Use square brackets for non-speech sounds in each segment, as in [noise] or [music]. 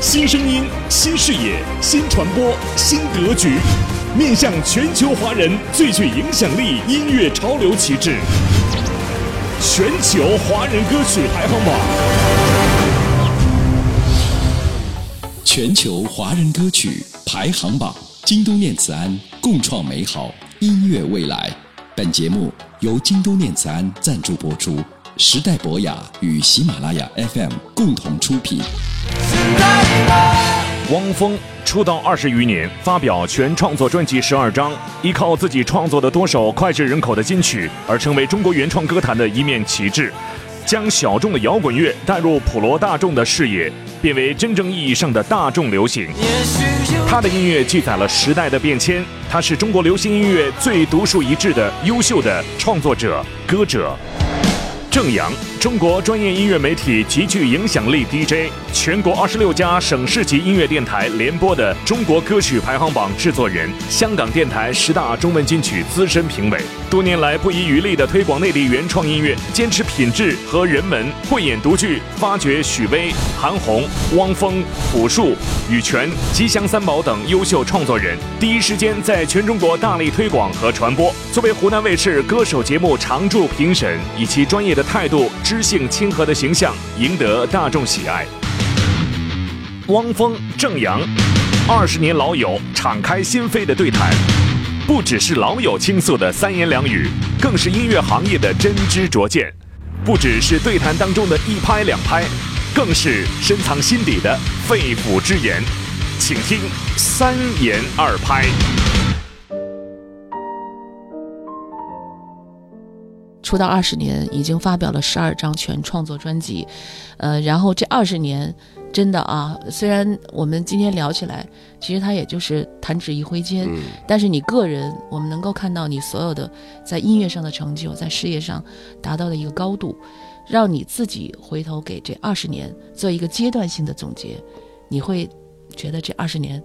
新声音、新视野、新传播、新格局，面向全球华人最具影响力音乐潮流旗帜——全球华人歌曲排行榜。全球华人歌曲排行榜，京东念慈庵共创美好音乐未来。本节目由京东念慈庵赞助播出，时代博雅与喜马拉雅 FM 共同出品。汪峰出道二十余年，发表全创作专辑十二张，依靠自己创作的多首脍炙人口的金曲，而成为中国原创歌坛的一面旗帜，将小众的摇滚乐带入普罗大众的视野，变为真正意义上的大众流行。他的音乐记载了时代的变迁，他是中国流行音乐最独树一帜的优秀的创作者、歌者。郑阳，中国专业音乐媒体极具影响力 DJ，全国二十六家省市级音乐电台联播的中国歌曲排行榜制作人，香港电台十大中文金曲资深评委，多年来不遗余力地推广内地原创音乐，坚持品质和人文，慧眼独具，发掘许巍、韩红、汪峰、朴树、羽泉、吉祥三宝等优秀创作人，第一时间在全中国大力推广和传播。作为湖南卫视歌手节目常驻评审，以其专业的态度、知性亲和的形象，赢得大众喜爱。汪峰、郑阳，二十年老友，敞开心扉的对谈，不只是老友倾诉的三言两语，更是音乐行业的真知灼见；不只是对谈当中的一拍两拍，更是深藏心底的肺腑之言。请听三言二拍。出道二十年，已经发表了十二张全创作专辑，呃，然后这二十年，真的啊，虽然我们今天聊起来，其实它也就是弹指一挥间，但是你个人，我们能够看到你所有的在音乐上的成就，在事业上达到的一个高度，让你自己回头给这二十年做一个阶段性的总结，你会觉得这二十年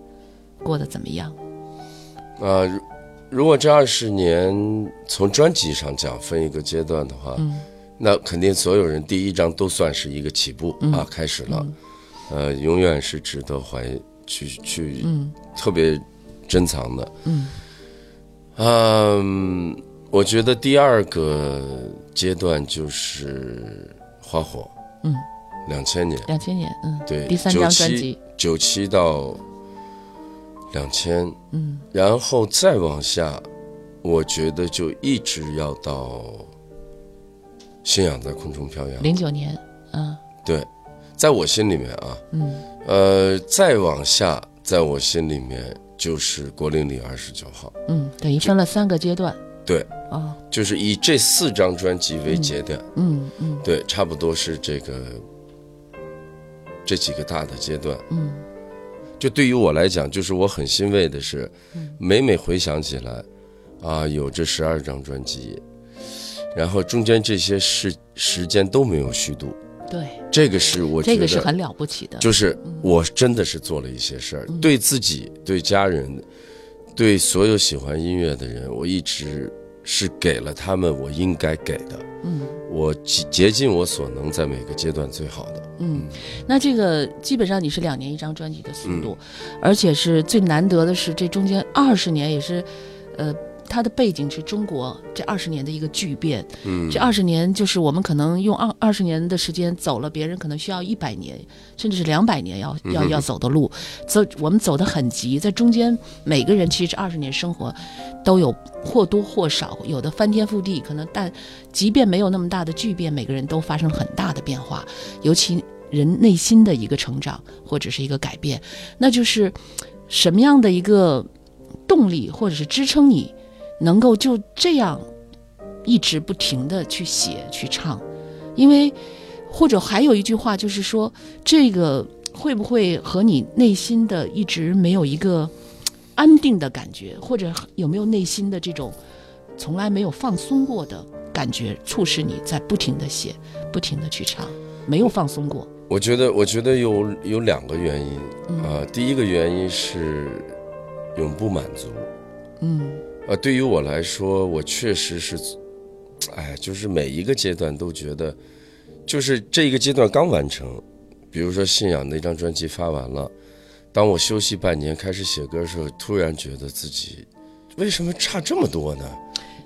过得怎么样？啊。如果这二十年从专辑上讲分一个阶段的话，那肯定所有人第一张都算是一个起步啊，开始了，呃，永远是值得怀去去特别珍藏的。嗯，我觉得第二个阶段就是花火，嗯，两千年，两千年，嗯，对，第三张专辑，九七到。两千，嗯，然后再往下，我觉得就一直要到信仰在空中飘扬。零九年，嗯，对，在我心里面啊，嗯，呃，再往下，在我心里面就是国林里二十九号，嗯，等于分了三个阶段，对，啊，就是以这四张专辑为节点，嗯嗯，对，差不多是这个这几个大的阶段，嗯。就对于我来讲，就是我很欣慰的是，每每回想起来，啊，有这十二张专辑，然后中间这些时时间都没有虚度，对，这个是我这个是很了不起的，就是我真的是做了一些事儿，对自己、对家人、对所有喜欢音乐的人，我一直是给了他们我应该给的，嗯。我竭竭尽我所能，在每个阶段最好的。嗯，那这个基本上你是两年一张专辑的速度，而且是最难得的是这中间二十年也是，呃。它的背景是中国这二十年的一个巨变，嗯，这二十年就是我们可能用二二十年的时间走了，别人可能需要一百年，甚至是两百年要要要走的路，走我们走得很急，在中间每个人其实二十年生活都有或多或少有的翻天覆地，可能但即便没有那么大的巨变，每个人都发生了很大的变化，尤其人内心的一个成长或者是一个改变，那就是什么样的一个动力或者是支撑你？能够就这样一直不停的去写去唱，因为或者还有一句话就是说，这个会不会和你内心的一直没有一个安定的感觉，或者有没有内心的这种从来没有放松过的感觉，促使你在不停的写，不停的去唱，没有放松过？我觉得，我觉得有有两个原因啊。第一个原因是永不满足。嗯。啊，对于我来说，我确实是，哎，就是每一个阶段都觉得，就是这一个阶段刚完成，比如说《信仰》那张专辑发完了，当我休息半年开始写歌的时候，突然觉得自己为什么差这么多呢？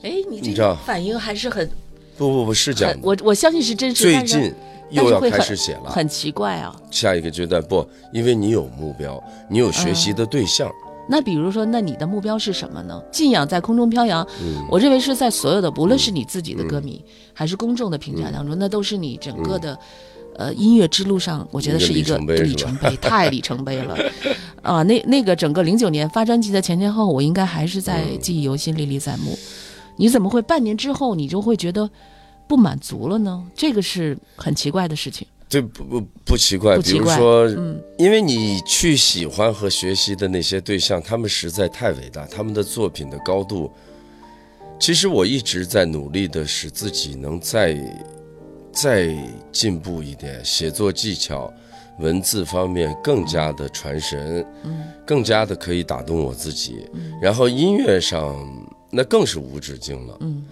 哎，你这反应还是很不不不是这样，我我相信是真实。最近又要开始写了，很奇怪啊。下一个阶段不，因为你有目标，你有学习的对象。那比如说，那你的目标是什么呢？信仰在空中飘扬，我认为是在所有的，不论是你自己的歌迷，还是公众的评价当中，那都是你整个的，呃，音乐之路上，我觉得是一个里程碑，太里程碑了，啊，那那个整个零九年发专辑的前前后，我应该还是在记忆犹新，历历在目。你怎么会半年之后你就会觉得不满足了呢？这个是很奇怪的事情。对，不不不奇怪。比如说，因为你去喜欢和学习的那些对象，他们实在太伟大，他们的作品的高度。其实我一直在努力的使自己能再再进步一点，写作技巧、文字方面更加的传神，嗯，更加的可以打动我自己。然后音乐上那更是无止境了，嗯。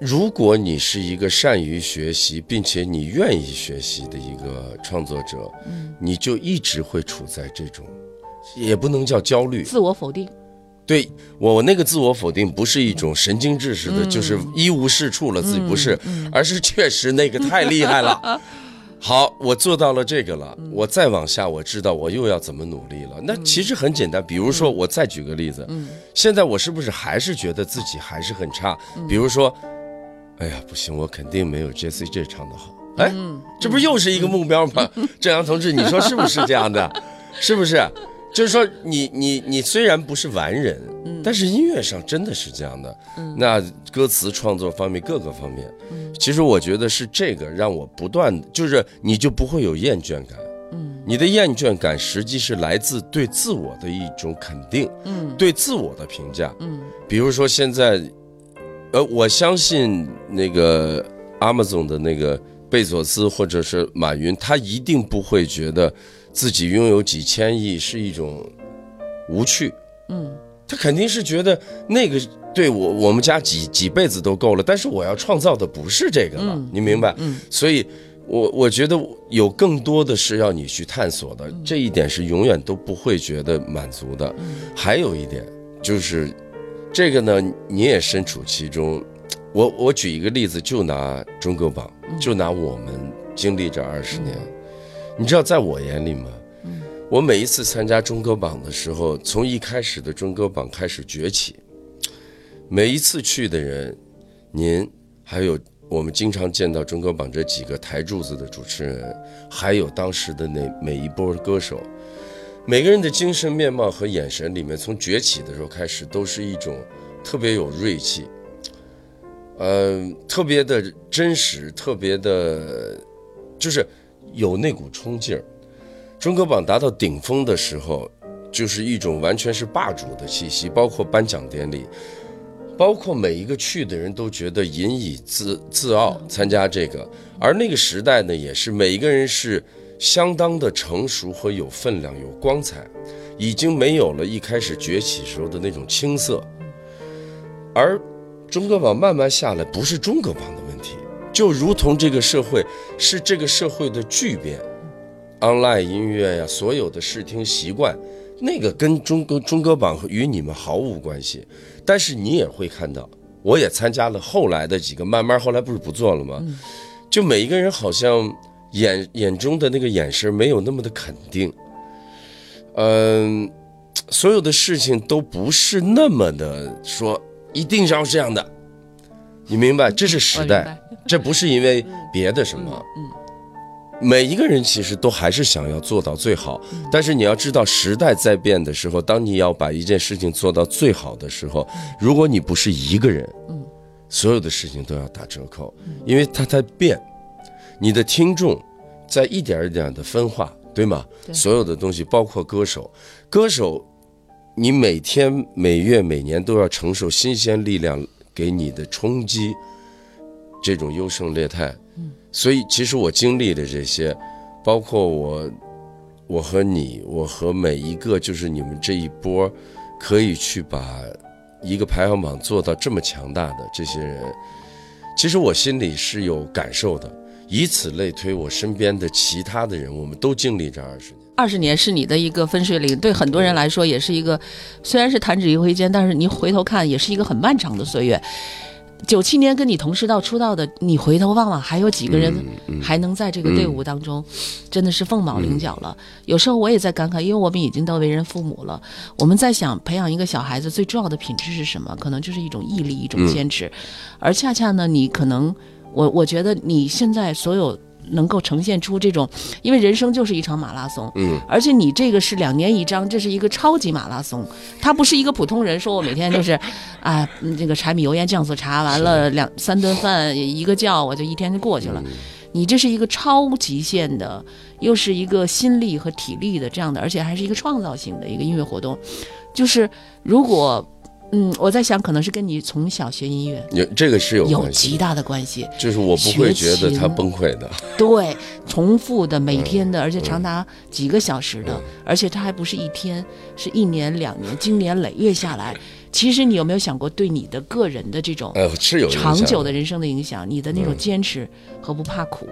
如果你是一个善于学习，并且你愿意学习的一个创作者，嗯，你就一直会处在这种，也不能叫焦虑，自我否定。对我那个自我否定不是一种神经质似的，就是一无是处了自己不是，而是确实那个太厉害了。[laughs] 好，我做到了这个了，我再往下，我知道我又要怎么努力了。那其实很简单，比如说我再举个例子，嗯，现在我是不是还是觉得自己还是很差？比如说。哎呀，不行，我肯定没有 J C J 唱的好。哎，这不又是一个目标吗？[laughs] 郑阳同志，你说是不是这样的？[laughs] 是不是？就是说，你你你虽然不是完人，但是音乐上真的是这样的。那歌词创作方面各个方面，其实我觉得是这个让我不断，就是你就不会有厌倦感。嗯，你的厌倦感实际是来自对自我的一种肯定。嗯，对自我的评价。嗯，比如说现在。呃，我相信那个阿玛总的那个贝佐斯或者是马云，他一定不会觉得自己拥有几千亿是一种无趣。嗯，他肯定是觉得那个对我我们家几几辈子都够了，但是我要创造的不是这个了，你明白？嗯，所以我我觉得有更多的是要你去探索的，这一点是永远都不会觉得满足的。还有一点就是。这个呢，你也身处其中。我我举一个例子，就拿中歌榜，就拿我们经历这二十年。你知道，在我眼里吗？我每一次参加中歌榜的时候，从一开始的中歌榜开始崛起，每一次去的人，您还有我们经常见到中歌榜这几个台柱子的主持人，还有当时的那每一波歌手。每个人的精神面貌和眼神里面，从崛起的时候开始，都是一种特别有锐气，呃，特别的真实，特别的，就是有那股冲劲儿。中歌榜达到顶峰的时候，就是一种完全是霸主的气息，包括颁奖典礼，包括每一个去的人都觉得引以自自傲参加这个。而那个时代呢，也是每一个人是。相当的成熟和有分量、有光彩，已经没有了一开始崛起时候的那种青涩。而中歌榜慢慢下来，不是中歌榜的问题，就如同这个社会是这个社会的巨变，online 音乐呀，所有的视听习惯，那个跟中歌中歌榜与你们毫无关系。但是你也会看到，我也参加了后来的几个，慢慢后来不是不做了吗？就每一个人好像。眼眼中的那个眼神没有那么的肯定，嗯，所有的事情都不是那么的说一定要这样的，你明白？这是时代，[laughs] 这不是因为别的什么。嗯，每一个人其实都还是想要做到最好，但是你要知道，时代在变的时候，当你要把一件事情做到最好的时候，如果你不是一个人，嗯，所有的事情都要打折扣，因为它在变。你的听众在一点一点的分化，对吗？对所有的东西，包括歌手，歌手，你每天、每月、每年都要承受新鲜力量给你的冲击，这种优胜劣汰。嗯，所以其实我经历的这些，包括我，我和你，我和每一个就是你们这一波，可以去把一个排行榜做到这么强大的这些人，其实我心里是有感受的。以此类推，我身边的其他的人，我们都经历这二十年。二十年是你的一个分水岭，对很多人来说也是一个，虽然是弹指一挥间，但是你回头看也是一个很漫长的岁月。九七年跟你同时到出道的，你回头望望，还有几个人还能在这个队伍当中，真的是凤毛麟角了。有时候我也在感慨，因为我们已经都为人父母了，我们在想培养一个小孩子最重要的品质是什么？可能就是一种毅力，一种坚持。而恰恰呢，你可能，我我觉得你现在所有。能够呈现出这种，因为人生就是一场马拉松，嗯，而且你这个是两年一张，这是一个超级马拉松，他不是一个普通人说我每天就是，[laughs] 啊，嗯这个柴米油盐酱醋茶完了两三顿饭一个觉我就一天就过去了，你这是一个超极限的，又是一个心力和体力的这样的，而且还是一个创造性的一个音乐活动，就是如果。嗯，我在想，可能是跟你从小学音乐有这个是有有极大的关系。就是我不会觉得他崩溃的，对，重复的每天嗯的，而且长达几个小时的，而且它还不是一天，是一年两年，经年累月下来。其实你有没有想过，对你的个人的这种呃，是有长久的人生的影响，你的那种坚持和不怕苦？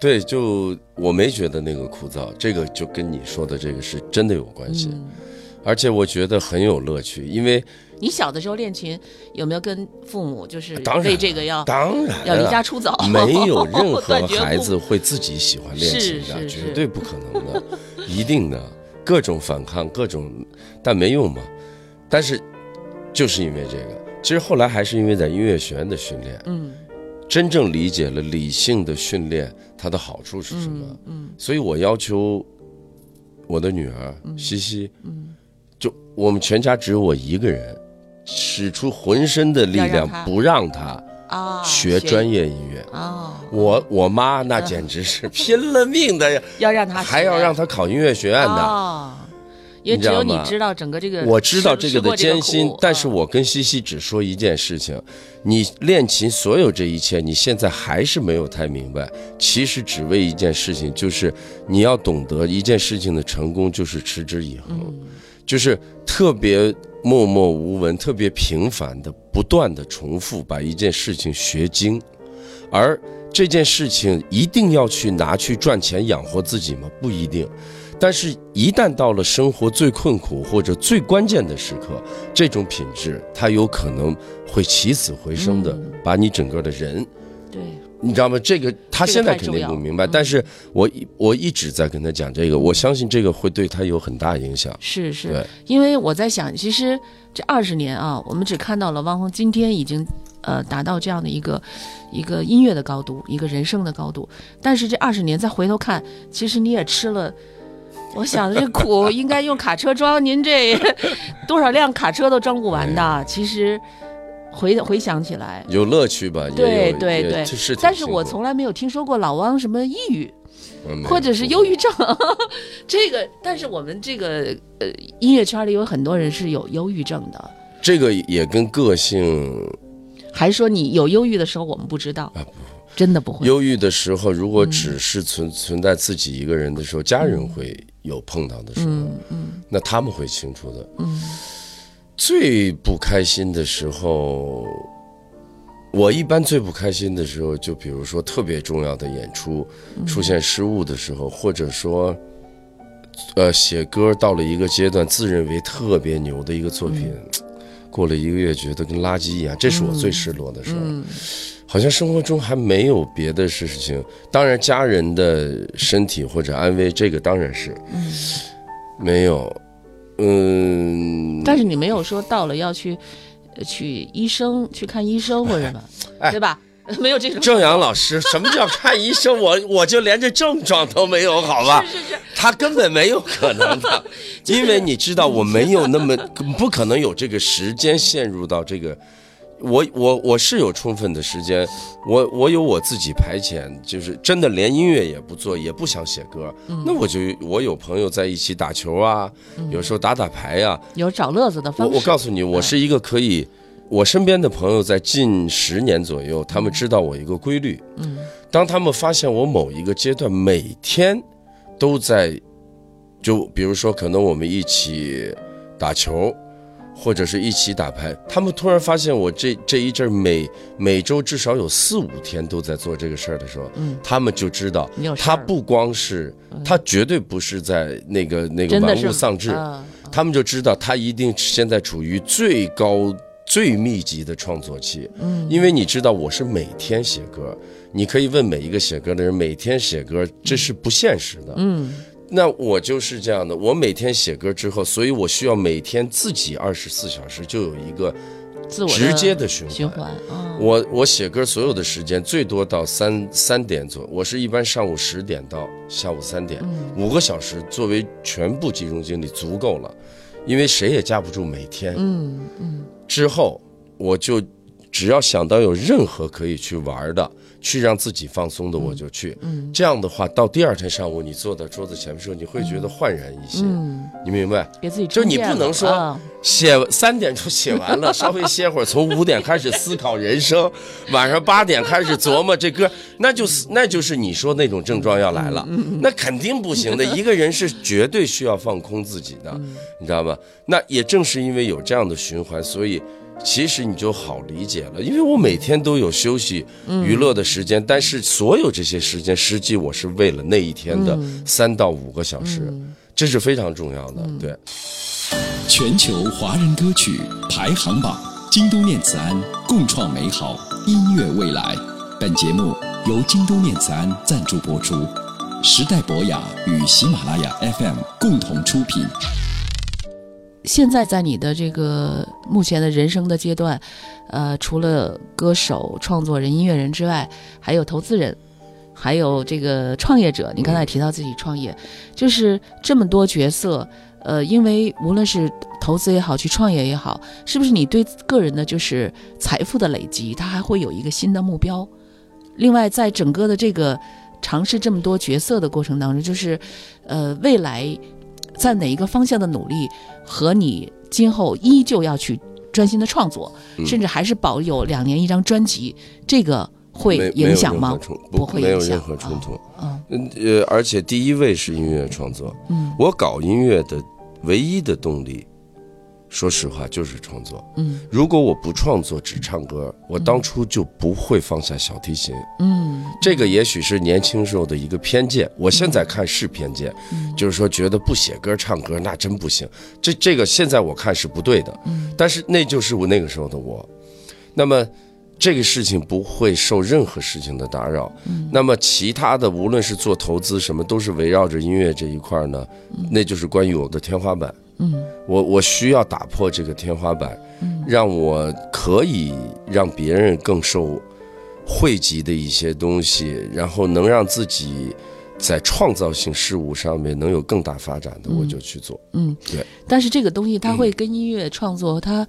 对，就我没觉得那个枯燥，这个就跟你说的这个是真的有关系，嗯而且我觉得很有乐趣，因为你小的时候练琴，有没有跟父母就是当然为这个要当然要离家出走？没有 [laughs] 任何孩子会自己喜欢练琴的，绝对不可能的，一定的，各种反抗，各种，但没用嘛。但是就是因为这个，其实后来还是因为在音乐学院的训练，嗯真正理解了理性的训练它的好处是什么。嗯所以我要求我的女儿西西，就我们全家只有我一个人，使出浑身的力量不让他啊，学专业音乐。啊，我我妈那简直是拼了命的，[laughs] 要让他还要让他考音乐学院的。啊，因为只有你知道整个这个，我知道这个的艰辛，但是我。我跟西西只说一件事情：你练琴所有这一切，你现在还是没有太明白。其实只为一件事情，就是你要懂得一件事情的成功就是持之以恒，就是特别默默无闻、特别平凡的、不断的重复把一件事情学精，而这件事情一定要去拿去赚钱养活自己吗？不一定。但是，一旦到了生活最困苦或者最关键的时刻，这种品质它有可能会起死回生的，把你整个的人，对，你知道吗？这个他现在肯定不明白，但是我一我一直在跟他讲这个，我相信这个会对他有很大影响。是是对，因为我在想，其实这二十年啊，我们只看到了汪峰今天已经呃达到这样的一个一个音乐的高度，一个人生的高度，但是这二十年再回头看，其实你也吃了。[laughs] 我想这苦 [laughs] 应该用卡车装，您这多少辆卡车都装不完的。其实回回想起来，有乐趣吧？也对对对。是但是我从来没有听说过老汪什么抑郁，嗯或者是忧郁症，[laughs] 这个，但是我们这个呃音乐圈里有很多人是有忧郁症的，这个也跟个性还说你有忧郁的时候我们不知道，啊真的不会。忧郁的时候，如嗯果只是存存在自己一个人的时候，家人会有碰到的时候，嗯嗯。那他们会清楚的。嗯最不开心的时候，我一般最不开心的时候，就比如说特别重要的演出嗯出现失误的时候，或者说，呃，写歌到了一个阶段，自认为特别牛的一个作品，过了一个月觉得跟垃圾一样，这是我最失落的时候。嗯好像生活中还没有别的事情，当然家人的身体或者安危，这个当然是，没有，嗯，但是你没有说到了要去呃去医生去看医生或者什么，哎对吧？[laughs] 没有这种 [laughs] 郑阳老师，什么叫看医生？我 [laughs] 我就连这症状都没有，好吧？是是是，他根本没有可能的，因为你知道，我没有那么不可能有这个时间陷入到这个我我我是有充分的时间，我我有我自己排遣，就是真的连音乐也不做，也不想写歌，那我就我有朋友在一起打球啊，有时候打打牌呀、有找乐子的我方式。我告诉你，我是一个可以，我身边的朋友在近十年左右，他们知道我一个规律，嗯，当他们发现我某一个阶段每天都在，就比如说可能我们一起打球。或者是一起打牌，他们突然发现我这这一阵儿每每周至少有四五天都在做这个事儿的时候，嗯，他们就知道他不光是他绝对不是在那个那个玩物丧志，啊。他们就知道他一定现在处于最高、最密集的创作期。嗯，因为你知道我是每天写歌，你可以问每一个写歌的人，每天写歌这是不现实的。嗯，那我就是这样的，我每天写歌之后，所以我需要每天自己二十四小时就有一个自我直接的循环。循环啊，我我写歌所有的时间最多到三三点左右，我是一般上午十点到下午三点，五个小时作为全部集中精力足够了，因为谁也架不住每天。嗯嗯之后我就只要想到有任何可以去玩的，去让自己放松的，我就去。嗯这样的话，到第二天上午你坐在桌子前面的时候，你会觉得焕然一新。嗯，你明白？给自己就你不能说啊写三点钟写完了，稍微歇会儿，从五点开始思考人生，[laughs] 晚上八点开始琢磨这歌，那就是那就是你说那种症状要来了，那肯定不行的。[laughs] 一个人是绝对需要放空自己的，你知道吗？那也正是因为有这样的循环，所以。其实你就好理解了，因为我每天都有休息、娱乐的时间，但是所有这些时间，实际我是为了那一天的三到五个小时，这是非常重要的。对，全球华人歌曲排行榜，京都念慈庵共创美好音乐未来。本节目由京都念慈庵赞助播出，时代博雅与喜马拉雅 FM 共同出品。现在在你的这个目前的人生的阶段，呃，除了歌手、创作人、音乐人之外，还有投资人，还有这个创业者。你刚才提到自己创业，就是这么多角色，呃，因为无论是投资也好，去创业也好，是不是你对个人的就是财富的累积，它还会有一个新的目标？另外，在整个的这个尝试这么多角色的过程当中，就是，呃，未来在哪一个方向的努力和你今后依旧要去专心的创作，嗯。甚至还是保有两年一张专辑，这个会影响吗？不不会影响没有任何冲突。嗯嗯。呃，而且第一位是音乐创作，嗯。我搞音乐的唯一的动力，说实话就是创作。嗯如果我不创作，只唱歌，我当初就不会放下小提琴。嗯这个也许是年轻时候的一个偏见，我现在看是偏见，嗯就是说觉得不写歌唱歌那真不行。这这个现在我看是不对的，嗯但是那就是我那个时候的我。那么这个事情不会受任何事情的打扰。嗯那么其他的无论是做投资什么，都是围绕着音乐这一块呢，那就是关于我的天花板。嗯我我需要打破这个天花板，嗯让我可以让别人更受惠及的一些东西，然后能让自己在创造性事物上面能有更大发展的，我就去做。嗯，对。但是这个东西它会跟音乐创作它。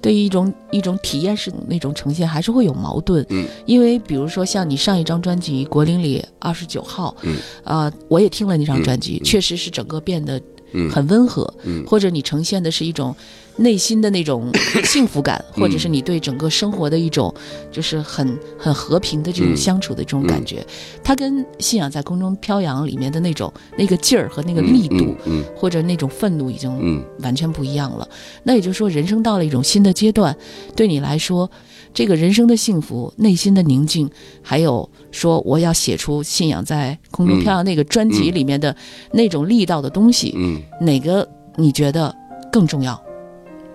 对于一种一种体验式的那种呈现，还是会有矛盾。嗯，因为比如说像你上一张专辑《国林里二十九号》，嗯，啊、我也听了那张专辑，确实是整个变得嗯。很温和，嗯。或者你呈现的是一种内心的那种 [coughs] 幸福感，或者是你对整个生活的一种就是很很和平的这种嗯。相处的这种感觉。它跟《信仰在空中飘扬》里面的那种那个劲儿和那个力度，或者那种愤怒已经嗯。完全不一样了。那也就是说，人生到了一种新的阶段，对你来说，这个人生的幸福、内心的宁静，还有说我要写出《信仰在空中飘扬》那个专辑里面的那种力道的东西，嗯，哪个你觉得更重要？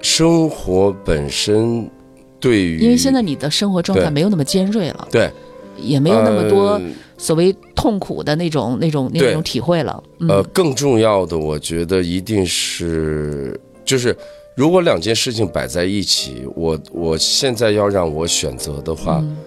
生活本身对于因为现在你的生活状态没有那么尖锐了，对也没有那么多呃所谓痛苦的那种、那种、那种体会了。嗯、呃，更重要的，我觉得一定是就是。如果两件事情摆在一起，我我现在要让我选择的话，嗯。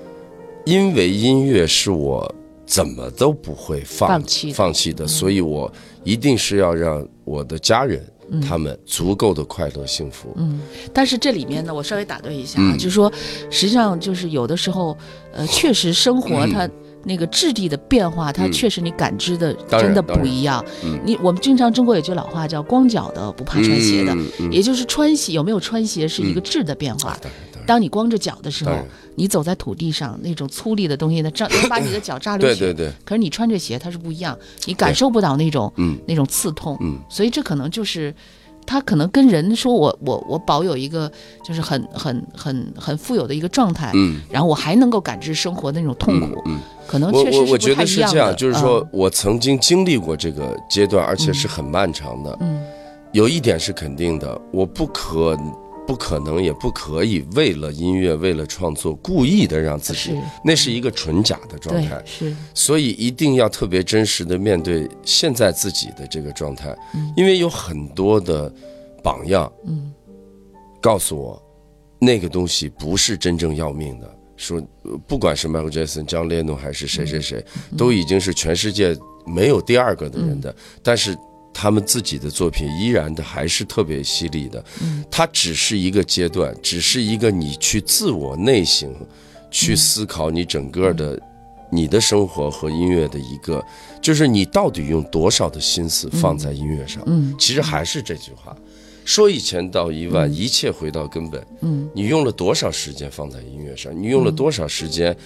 因为音乐是我怎么都不会放放弃的。放弃的，所以我一定是要让我的家人他们足够的快乐幸福。嗯，但是这里面呢，我稍微打断一下，嗯。就是说，实际上就是有的时候，呃，确实生活嗯。它。那个质地的变化，它确实你感知的真的不一样。嗯。你我们经常中国有句老话叫“光脚的不怕穿鞋的”，也就是穿鞋有没有穿鞋是一个质的变化。啊当你光着脚的时候，你走在土地上，那种粗粝的东西呢，扎能把你的脚扎流血。对对对，可是你穿着鞋，它是不一样，你感受不到那种嗯。那种刺痛。嗯。所以这可能就是，他可能跟人说我我我保有一个就是很很很很富有的一个状态，嗯。然后我还能够感知生活的那种痛苦，嗯可能我确实我我觉。得是这样，就是说嗯我曾经经历过这个阶段，而且是很漫长的。嗯有一点是肯定的，我不可不可能也不可以为了音乐为了创作故意的让自己，那是一个纯假的状态，是。所以一定要特别真实的面对现在自己的这个状态，因为有很多的榜样，嗯。告诉我，那个东西不是真正要命的。说呃不管是 Michael Jackson、张列侬还是谁谁谁，都已经是全世界没有第二个的人的，但是他们自己的作品依然的还是特别犀利的。它只是一个阶段，只是一个你去自我内省，去思考你整个的。你的生活和音乐的一个，就是你到底用多少的心思放在音乐上？嗯其实还是这句话，说一千道一万，一切回到根本。嗯你用了多少时间放在音乐上？你用了多少时间？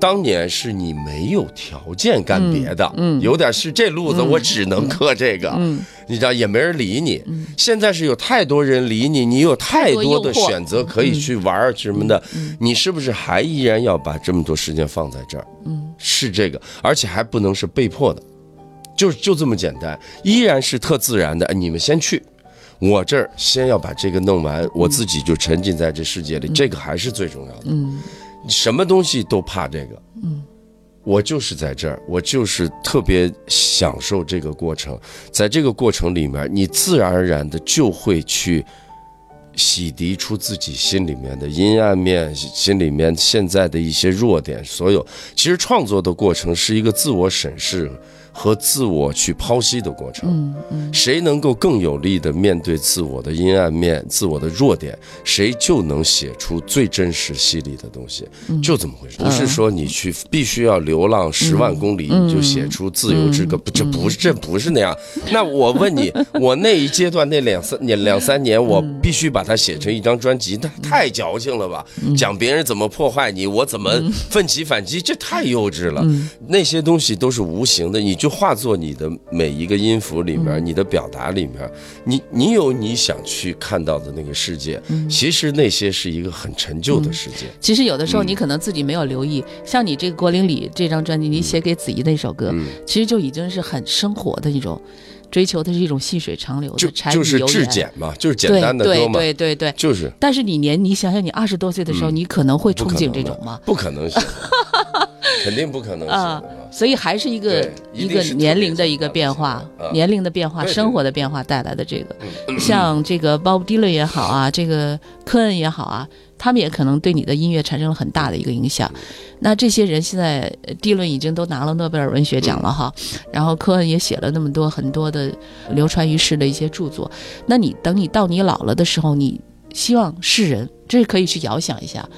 当年是你没有条件干别的，嗯嗯。有点是这路子，我只能刻这个，嗯。你知道也没人理你。现在是有太多人理你，你有太多的选择可以去玩什么的，你是不是还依然要把这么多时间放在这儿？嗯。是这个，而且还不能是被迫的，就就这么简单，依然是特自然的。哎你们先去，我这儿先要把这个弄完，我自己就沉浸在这世界里，这个还是最重要的。嗯什么东西都怕这个，嗯，我就是在这儿，我就是特别享受这个过程，在这个过程里面，你自然而然的就会去洗涤出自己心里面的阴暗面，心里面现在的一些弱点。所有，其实创作的过程是一个自我审视和自我去剖析的过程。嗯嗯。谁能够更有力的面对自我的阴暗面、自我的弱点，谁就能写出最真实、犀利的东西，就这么回事。不是说你去必须要流浪十万公里，你就写出自由之歌，不，这不是这不是那样。那我问你，[laughs] 我那一阶段那两三年两三年，我必须把它写成一张专辑，那太矫情了吧？讲别人怎么破坏你，我怎么奋起反击，这太幼稚了。那些东西都是无形的，你就化作你的每一个音符里面，你的表达里面，你你有你想去看到的那个世界。其实那些是一个很陈旧的世界。其实有的时嗯候你可能自己没有留意，像你这个郭玲里这张专辑，你写给子怡那首歌，嗯其实就已经是很生活的一种，追求的是一种细水长流就的柴就是质米油盐。简嘛，就是简单的歌对嘛，对对对。就是但是你年，你想想，你二十多岁的时候，你可能会憧憬这种吗？[laughs] 不可能，肯定不可能。所以还是一个一一个年龄的一个变化年龄的变化，生活的变化带来的这个，嗯 [clears throat] 像这个 Bob Dylan 也好啊，[laughs] 这个科恩也好啊，他们也可能对你的音乐产生了很大的一个影响。那这些人现在，呃迪伦已经都拿了诺贝尔文学奖了哈，然后科恩也写了那么多很多的流传于世的一些著作。那你等你到你老了的时候，你希望世人，这可以去遥想一下。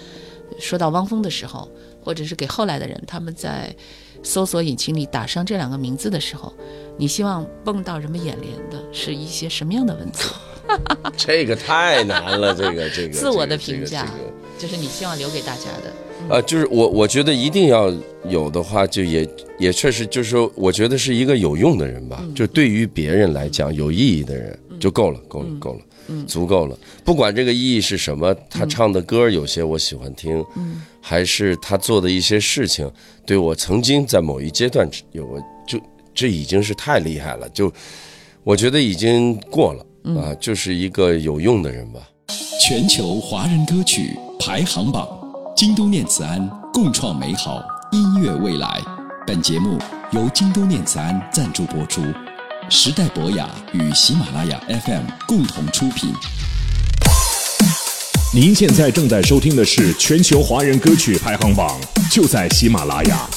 说到汪峰的时候，或者是给后来的人，他们在搜索引擎里打上这两个名字的时候，你希望蹦到人们眼帘的是一些什么样的文字？[laughs] 这个太难了，这个这个自我的评价这个这个就是你希望留给大家的。啊，就是我我觉得一定要有的话，就也也确实就是说，我觉得是一个有用的人吧，就对于别人来讲有意义的人就够了，够了，够了，足够了。不管这个意义是什么，他唱的歌有些我喜欢听，还是他做的一些事情，对我曾经在某一阶段有过，就这已经是太厉害了，就我觉得已经过了啊，就是一个有用的人吧。全球华人歌曲排行榜，京都念慈庵共创美好音乐未来。本节目由京都念慈庵赞助播出，时代博雅与喜马拉雅 FM 共同出品。您现在正在收听的是全球华人歌曲排行榜，就在喜马拉雅。